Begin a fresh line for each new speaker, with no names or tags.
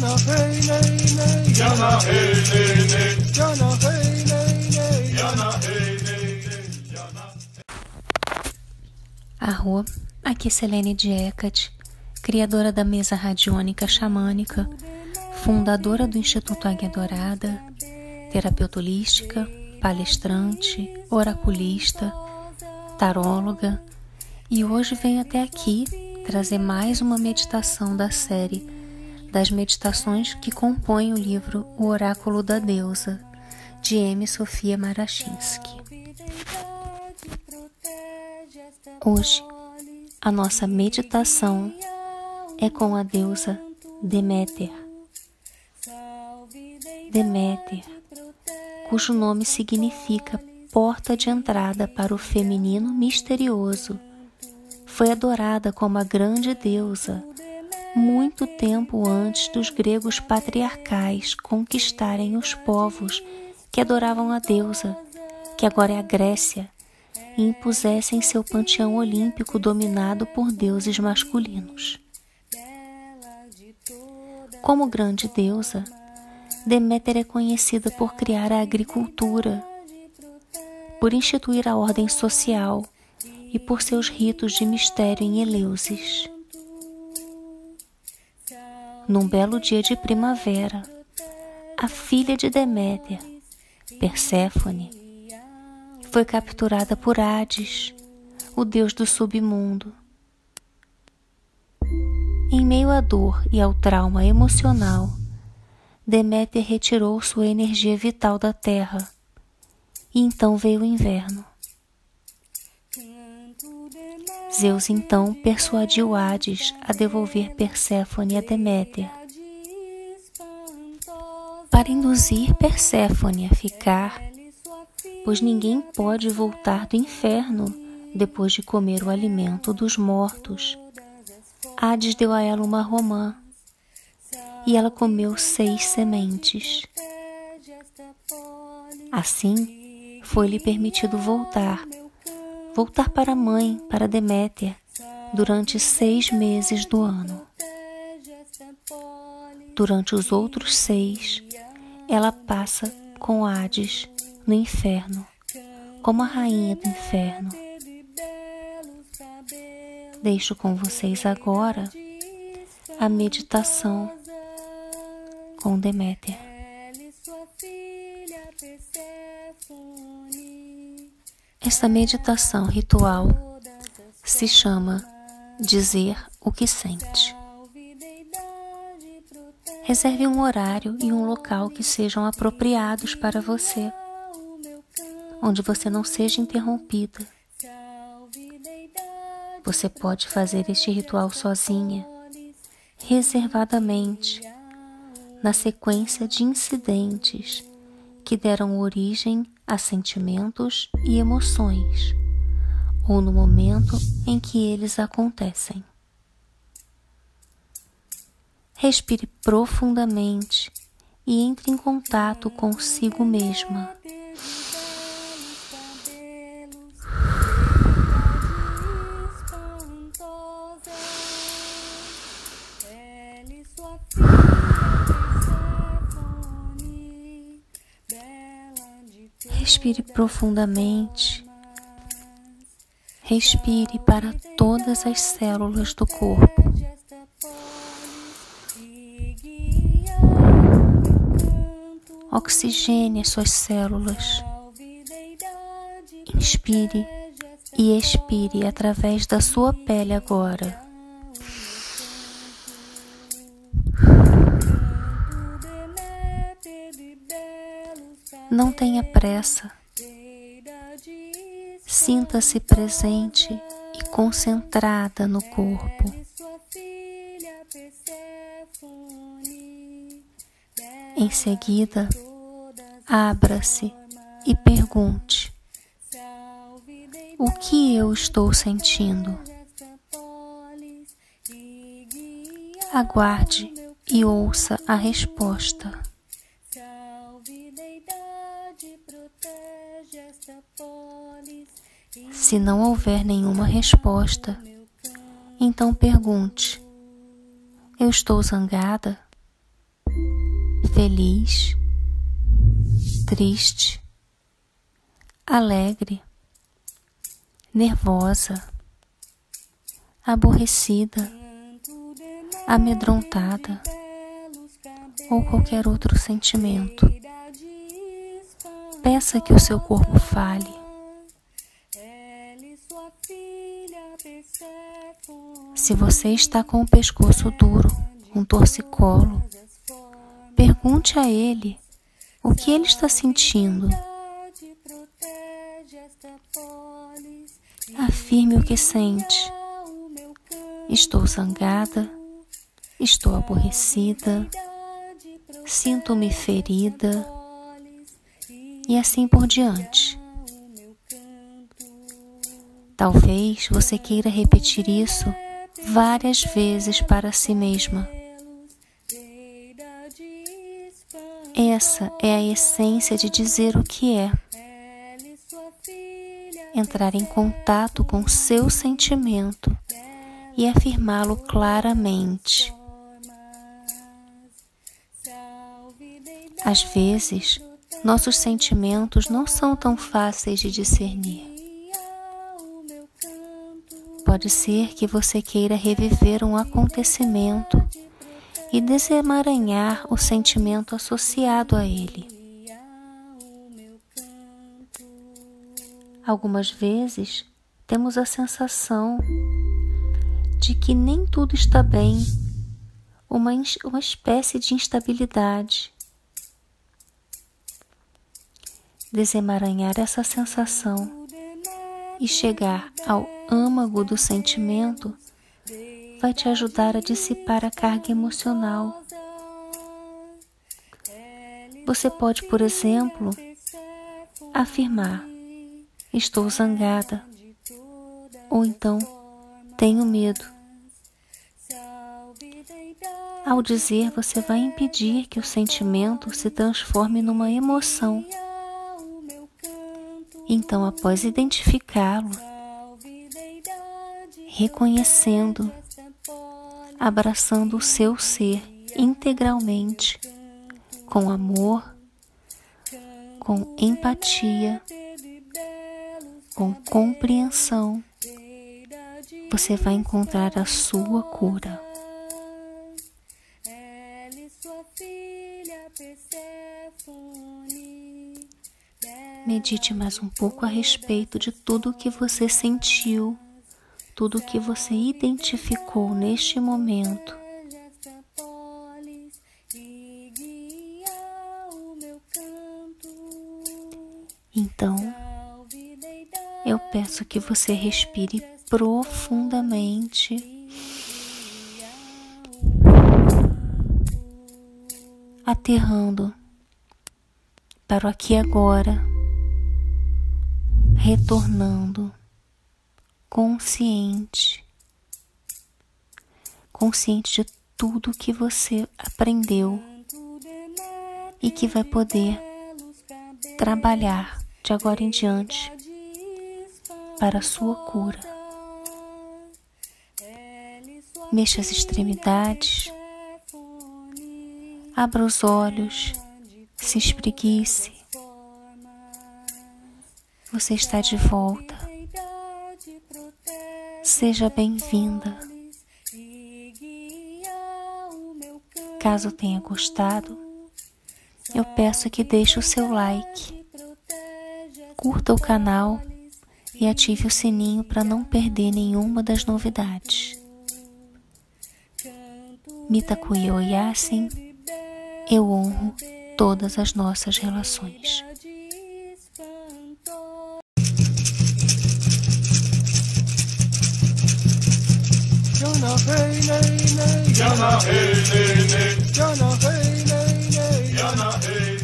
Jana hey Arro, aqui é Selene Diecat, criadora da mesa radiônica xamânica, fundadora do Instituto Águia Dourada, terapeuta holística, palestrante, oraculista, taróloga, e hoje venho até aqui trazer mais uma meditação da série das meditações que compõem o livro O Oráculo da Deusa, de M. Sofia Marachinsky. Hoje, a nossa meditação é com a deusa Deméter. Deméter, cujo nome significa porta de entrada para o feminino misterioso, foi adorada como a grande deusa muito tempo antes dos gregos patriarcais conquistarem os povos que adoravam a deusa, que agora é a Grécia, e impusessem seu panteão olímpico dominado por deuses masculinos. Como grande deusa, Deméter é conhecida por criar a agricultura, por instituir a ordem social e por seus ritos de mistério em Eleusis. Num belo dia de primavera, a filha de Deméter, Perséfone, foi capturada por Hades, o deus do submundo. Em meio à dor e ao trauma emocional, Deméter retirou sua energia vital da terra, e então veio o inverno. Zeus então persuadiu Hades a devolver Perséfone a Deméter. Para induzir Perséfone a ficar, pois ninguém pode voltar do inferno depois de comer o alimento dos mortos. Hades deu a ela uma romã e ela comeu seis sementes. Assim, foi-lhe permitido voltar voltar para a mãe, para Deméter, durante seis meses do ano. Durante os outros seis, ela passa com Hades no inferno, como a rainha do inferno. Deixo com vocês agora a meditação com Deméter. Esta meditação ritual se chama Dizer o que sente. Reserve um horário e um local que sejam apropriados para você, onde você não seja interrompida. Você pode fazer este ritual sozinha, reservadamente, na sequência de incidentes que deram origem a sentimentos e emoções, ou no momento em que eles acontecem. Respire profundamente e entre em contato consigo mesma. Respire profundamente. Respire para todas as células do corpo. Oxigene as suas células. Inspire e expire através da sua pele agora. Não tenha pressa. Sinta-se presente e concentrada no corpo. Em seguida, abra-se e pergunte: O que eu estou sentindo? Aguarde e ouça a resposta. Se não houver nenhuma resposta, então pergunte: Eu estou zangada? feliz, triste, alegre, nervosa, aborrecida, amedrontada? Ou qualquer outro sentimento. Peça que o seu corpo fale. Se você está com o pescoço duro, um torcicolo, pergunte a ele o que ele está sentindo. Afirme o que sente. Estou zangada, estou aborrecida, sinto-me ferida e assim por diante. Talvez você queira repetir isso várias vezes para si mesma. Essa é a essência de dizer o que é. Entrar em contato com seu sentimento e afirmá-lo claramente. Às vezes, nossos sentimentos não são tão fáceis de discernir. Pode ser que você queira reviver um acontecimento e desemaranhar o sentimento associado a ele. Algumas vezes temos a sensação de que nem tudo está bem, uma, uma espécie de instabilidade. Desemaranhar essa sensação e chegar ao âmago do sentimento vai te ajudar a dissipar a carga emocional. Você pode, por exemplo, afirmar: Estou zangada, ou então tenho medo. Ao dizer, você vai impedir que o sentimento se transforme numa emoção. Então, após identificá-lo, reconhecendo, abraçando o seu ser integralmente, com amor, com empatia, com compreensão, você vai encontrar a sua cura. Medite mais um pouco a respeito de tudo o que você sentiu, tudo o que você identificou neste momento. Então, eu peço que você respire profundamente. Aterrando para o aqui e agora, retornando. Consciente, consciente de tudo que você aprendeu e que vai poder trabalhar de agora em diante para a sua cura. Mexa as extremidades, abra os olhos, se espreguice. Você está de volta. Seja bem-vinda. Caso tenha gostado, eu peço que deixe o seu like, curta o canal e ative o sininho para não perder nenhuma das novidades. Mitakuyo Yasin, eu honro todas as nossas relações. Hey hey hey hey